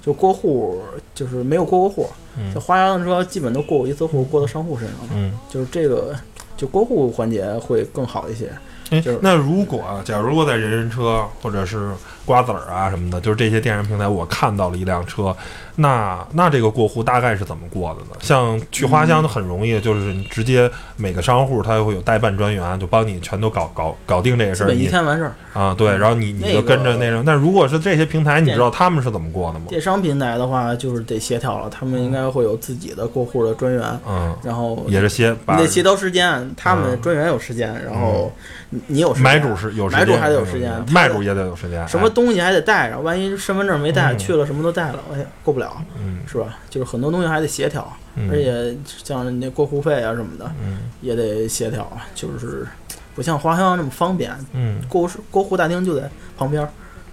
就过户，就是没有过过户。嗯就花样的车基本都过过一次户，过到商户身上了，嗯。就是这个就过户环节会更好一些。哎就是，那如果假如我在人人车或者是瓜子儿啊什么的，就是这些电商平台，我看到了一辆车，那那这个过户大概是怎么过的呢？像去花乡的很容易，就是你直接每个商户他会有代办专员，就帮你全都搞搞搞定这个事儿。一天完事儿。啊，对，然后你你就跟着个那种。但如果是这些平台，你知道他们是怎么过的吗？电商平台的话，就是得协调了，他们应该会有自己的过户的专员，嗯，然后也是协你得协调时间，他们嗯专员有时间，然后你你有时间买主是有时间，买主还得有时间卖主也得有时间。哎什么东西还得带上，万一身份证没带，嗯。去了什么都带了，哎，过不了，嗯。是吧？就是很多东西还得协调，嗯，而且像那过户费啊什么的嗯。也得协调，就是不像花乡那么方便，嗯，过户过户大厅就在旁边，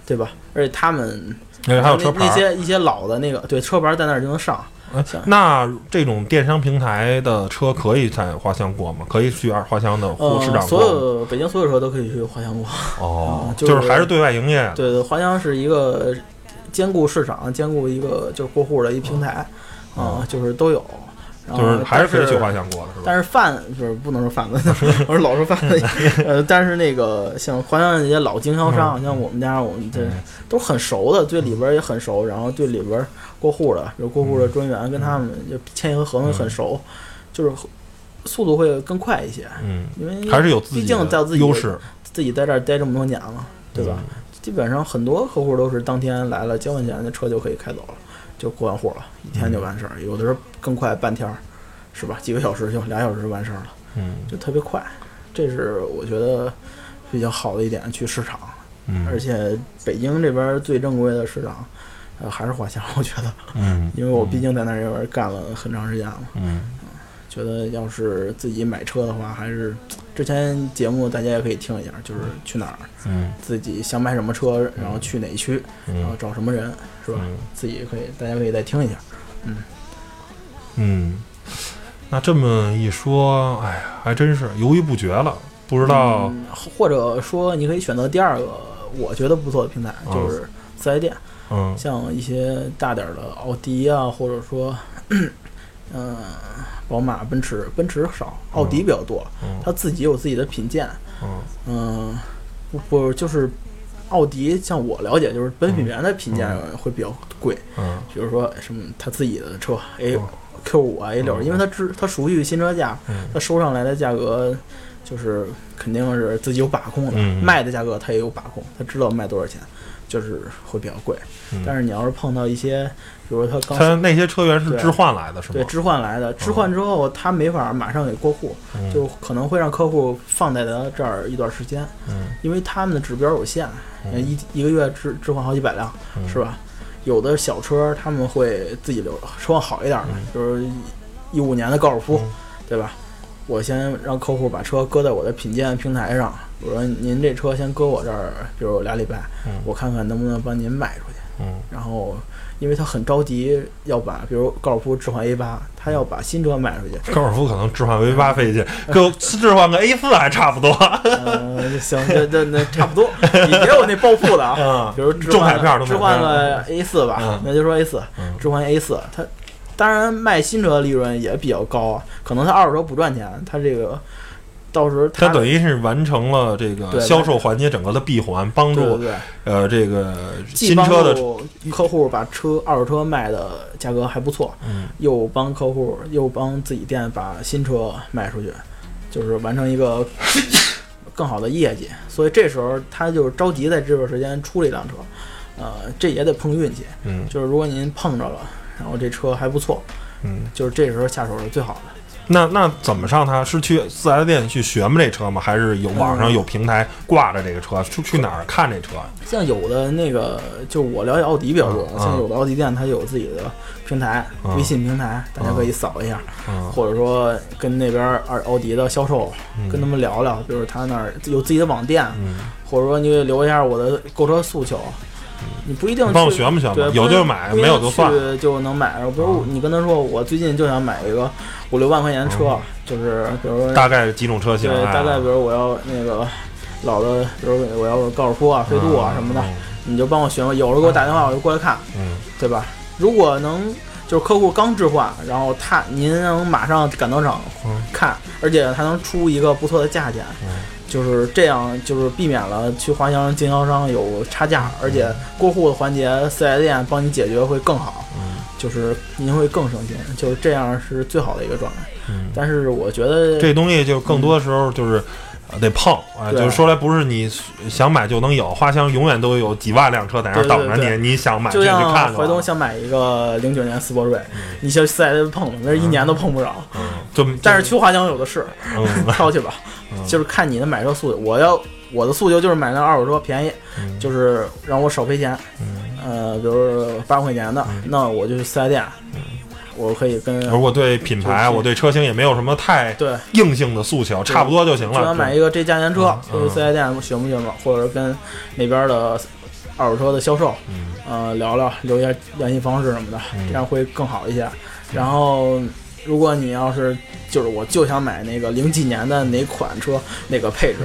对吧？而且他们还有车牌儿。那些一些老的那个对车牌在那儿就能上，那这种电商平台的车可以在花乡过吗？可以去二花乡的货市呃，所场过吗？有北京所有车都可以去花乡过。哦 嗯，就就是还是对外营业。对对，花乡是一个兼顾市场、兼顾一个就是过户的一平台，啊、哦就是都有。就是还是可以去花但乡过的，是吧？但是贩就是不能说贩子，我是老说贩子。呃，但是那个像花乡那些老经销商，嗯像我们家我们这嗯都很熟的，对里边也很熟，然后对里边过户的，有过户的专员跟他们就签一个合同很熟，就是速度会更快一些，嗯，因为还是有毕竟在自己优势。自己在这儿待这么多年了，对吧？嗯基本上很多客户都是当天来了，交完钱，那车就可以开走了，就过完户了，一天就完事儿。有的时候更快，半天儿，是吧？几个小时就俩小时就完事儿了，嗯就特别快。这是我觉得比较好的一点，去市场。嗯，而且北京这边最正规的市场，呃，还是华强，我觉得，嗯，因为我毕竟在那边干了很长时间了。嗯觉得要是自己买车的话，还是 之前节目大家也可以听一下，就是去哪儿，嗯。自己想买什么车，然后去哪区，然后嗯找什么人，是吧？嗯。自己可以，大家可以再听一下。嗯，嗯。那这么一说，哎呀，还真是犹豫不决了，不知道。嗯，或者说你可以选择第二个我觉得不错的平台，嗯就是四 S 店，嗯。像一些大点儿的奥迪啊，或者说，嗯、宝马、奔驰，奔驰少，奥迪比较多，嗯。它自己有自己的品鉴，嗯。嗯，不不就是奥迪，像我了解，就是本品牌的品鉴会比较贵，嗯。比如说什么他自己的车 A 嗯。Q 五啊 A 六，嗯因为他知他熟悉新车价，嗯。他收上来的价格就是肯定是自己有把控的，嗯。卖的价格他也有把控，他知道卖多少钱，就是会比较贵。嗯。但是你要是碰到一些，比如他刚他那些车源是置换来的，是吗？对置换来的，置换之后他没法马上给过户，嗯。就可能会让客户放在他这儿一段时间，嗯。因为他们的指标有限，嗯。一一个月置置换好几百辆，嗯。是吧？有的小车他们会自己留，车况好一点的，就是一五年的高尔夫，嗯。对吧？我先让客户把车搁在我的品鉴平台上，我说您这车先搁我这儿，比如俩礼拜，嗯我看看能不能帮您卖出去。嗯然后，因为他很着急要把，比如高尔夫置换 A 八，他要把新车卖出去。高尔夫可能置换 A 八费劲，给我 置换个 A 四还差不多。嗯，行，那 那那差不多，你别有那暴富的啊。嗯比如置中换置换个 A 四吧，嗯那就说 A 四，嗯置换 A 四，他当然卖新车的利润也比较高啊，可能他二手车不赚钱，他这个到时候他它等于是完成了这个销售环节整个的闭环，帮助呃这个新车的助客户把车二手车卖的价格还不错，嗯又帮客户又帮自己店把新车卖出去，就是完成一个更好的业绩。所以这时候他就着急在这段时间出了一辆车，呃，这也得碰运气。嗯就是如果您碰着了，然后这车还不错，嗯，就是这时候下手是最好的。那那怎么上它？是去四 S 店去学吗这车吗？还是有网上嗯有平台挂着这个车？去去哪儿看这车？像有的那个，就我了解奥迪比较多，嗯像有的奥迪店它有自己的平台，嗯微信平台，大家可以扫一下，嗯或者说跟那边二奥迪的销售嗯跟他们聊聊，就是他那儿有自己的网店，嗯，或者说你留一下我的购车诉求，你不一定你帮我去学不学对，有就买，没有就算。去就能买。比如你跟他说，我最近就想买一个五六万块钱的车，就是比如说大概几种车型？对，哎大概比如我要那个老的，比如我要高尔夫啊、飞度啊什么的，你就帮我选，有时候给我打电话，我就过来看，嗯对吧？如果能就是客户刚置换，然后他您能马上赶到场嗯看，而且还能出一个不错的价钱，嗯就是这样，就是避免了去花乡经销商有差价，而且过户的环节四 S 店帮你解决会更好，嗯。就是您会更省心，就是这样是最好的一个状态。嗯，但是我觉得这东西就更多的时候就是。呃得碰啊，就是说来不是你想买就能有，花乡永远都有几万辆车在那等着你，你想买去就去看就完了。怀东想买一个零九年斯铂瑞，你去四 S 碰，那一年都碰不着。嗯，就但是去花乡有的是，嗯。挑去吧，嗯。就是看你的买车诉求。我要我的诉求就是买辆二手车便宜，嗯。就是让我少赔钱。嗯。呃，比如八万块钱的，那我就去四 S 店，我可以跟如果对品牌，我对车型也没有什么太对，硬性的诉求，差不多就行了。就想买一个这价钱车，四 S 店询不选吧，或者跟那边的二手车的销售，嗯。呃，聊聊，留一下联系方式什么的，嗯。这样会更好一些。然后，如果你要是就是我就想买那个零几年的哪款车那个配置，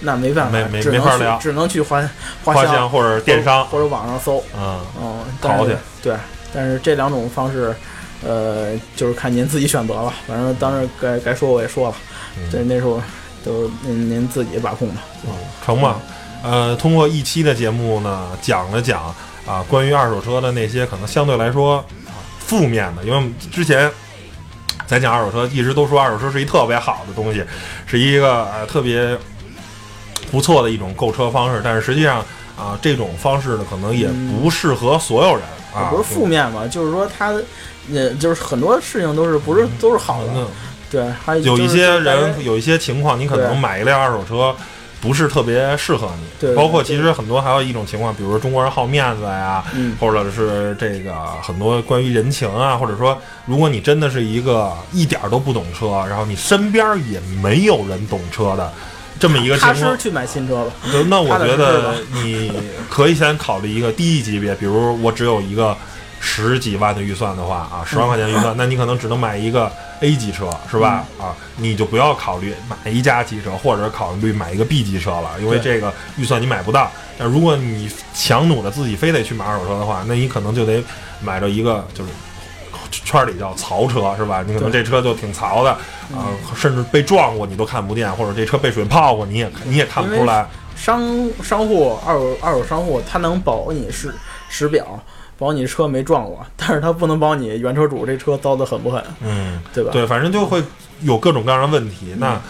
那没办法，没没没法聊只能去花花花乡乡或者电商，或者网上搜，嗯嗯，淘去对，但是这两种方式。呃，就是看您自己选择了，反正当时该该说我也说了，嗯这那时候都您您自己把控吧。嗯成吧？呃，通过一期的节目呢，讲了讲啊，关于二手车的那些可能相对来说啊负面的，因为我们之前咱讲二手车，一直都说二手车是一特别好的东西，是一个呃特别不错的一种购车方式，但是实际上啊，这种方式呢，可能也不适合所有人啊。不是负面嘛，就是说它，呃就是很多事情都是不是都是好的，嗯对，还有一就是些人有一些情况，你可能买一辆二手车。不是特别适合你，对包括其实很多还有一种情况，比如说中国人好面子呀，嗯。或者是这个很多关于人情啊，或者说，如果你真的是一个一点儿都不懂车，然后你身边也没有人懂车的这么一个情况，去买新车吧。就那我觉得你可以先考虑一个低一级别，比如我只有一个十几万的预算的话啊，十万块钱预算，那你可能只能买一个 A 级车，是吧？啊，你就不要考虑买一家级车，或者考虑买一个 B 级车了，因为这个预算你买不到。但如果你强弩着自己非得去买二手车的话，那你可能就得买着一个就是。圈里叫槽车是吧？你可能这车就挺槽的，啊、甚至被撞过你都看不见，或者这车被水泡过你也你也看不出来。商商户二手二手商户，他能保你是实表，保你车没撞过，但是他不能保你原车主这车糟的狠不狠，嗯，对吧？对，反正就会有各种各样的问题。那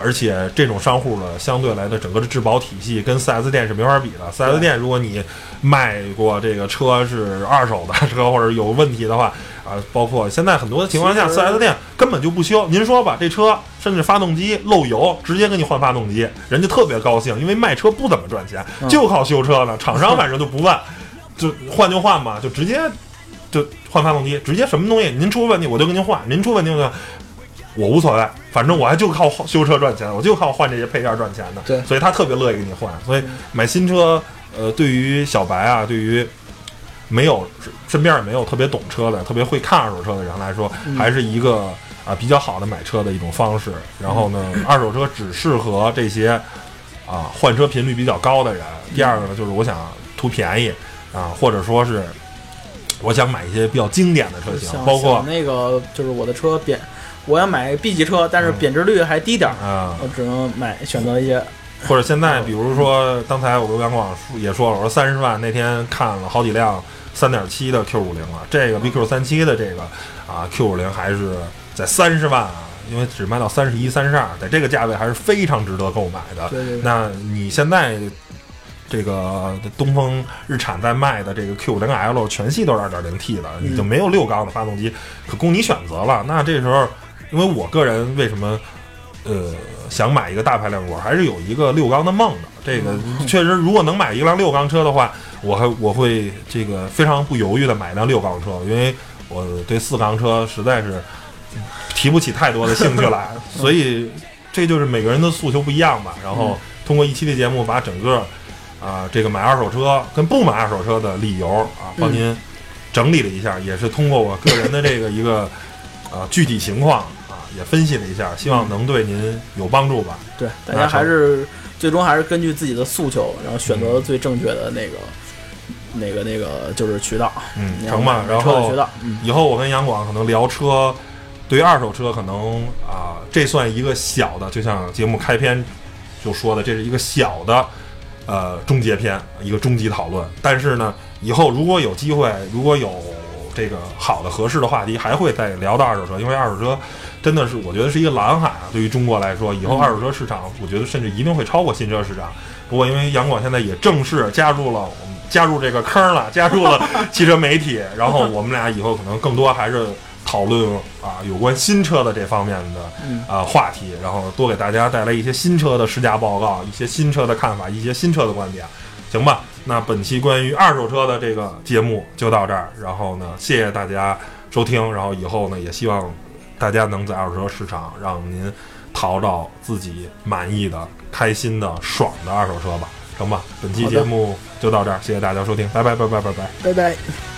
而且这种商户呢，相对来的整个的质保体系跟 4S 店是没法比的。4S 店如果你卖过这个车是二手的车或者有问题的话，啊，包括现在很多的情况下其实，4S 店根本就不修。您说吧，这车甚至发动机漏油，直接给你换发动机，人家特别高兴，因为卖车不怎么赚钱，嗯就靠修车呢。厂商反正就不问，就换就换嘛，就直接就换发动机，直接什么东西您出问题我就跟您换，您出问题我就。我无所谓，反正我还就靠修车赚钱，我就靠换这些配件赚钱的。对所以他特别乐意给你换。所以买新车，呃，对于小白啊，对于没有身边也没有特别懂车的、特别会看二手车的人来说，还是一个啊比较好的买车的一种方式。然后呢，二手车只适合这些啊换车频率比较高的人。第二个呢，就是我想图便宜啊，或者说是我想买一些比较经典的车型，包括那个就是我的车贬，我要买 B 级车，但是贬值率还低点儿，啊。我只能买选择一些或者现在，比如说刚才我跟杨广也说了，我说三十万那天看了好几辆三点七的 Q 五零了，这个 VQ 三七的这个啊 Q 五零还是在三十万啊，因为只卖到三十一、三十二，在这个价位还是非常值得购买的。对对对那你现在这个东风日产在卖的这个 Q 五零 L 全系都是 2.0T 的，嗯你就没有六缸的发动机可供你选择了。那这时候，因为我个人为什么呃想买一个大排量，我还是有一个六缸的梦的。这个嗯确实，如果能买一辆六缸车的话，我还我会这个非常不犹豫的买一辆六缸车，因为我对四缸车实在是提不起太多的兴趣来，所以这就是每个人的诉求不一样吧。然后通过一期的节目，把整个啊、这个买二手车跟不买二手车的理由啊，帮您整理了一下，也是通过我个人的这个一个呃具体情况啊，也分析了一下，希望能对您有帮助吧。对，大家还是最终还是根据自己的诉求，然后选嗯择最正确的那个、那个、那个就是渠道，嗯，成吧。然后车的渠道，嗯，以后我跟杨广可能聊车，对于二手车可能啊、这算一个小的，就像节目开篇就说的，这是一个小的呃终结篇，一个终极讨论。但是呢，以后如果有机会，如果有这个好的合适的话题，还会再聊到二手车，因为二手车真的是我觉得是一个蓝海啊。对于中国来说，以后二手车市场，我觉得甚至一定会超过新车市场。不过因为杨广现在也正式加入了加入这个坑了，加入了汽车媒体，然后我们俩以后可能更多还是讨论啊有关新车的这方面的嗯啊话题，然后多给大家带来一些新车的试驾报告，一些新车的看法，一些新车的观点，行吧？那本期关于二手车的这个节目就到这儿，然后呢，谢谢大家收听，然后以后呢，也希望大家能在二手车市场让您淘到自己满意的、开心的、爽的二手车吧，成吧？本期节目就到这儿，谢谢大家收听，拜拜拜拜拜拜。拜拜。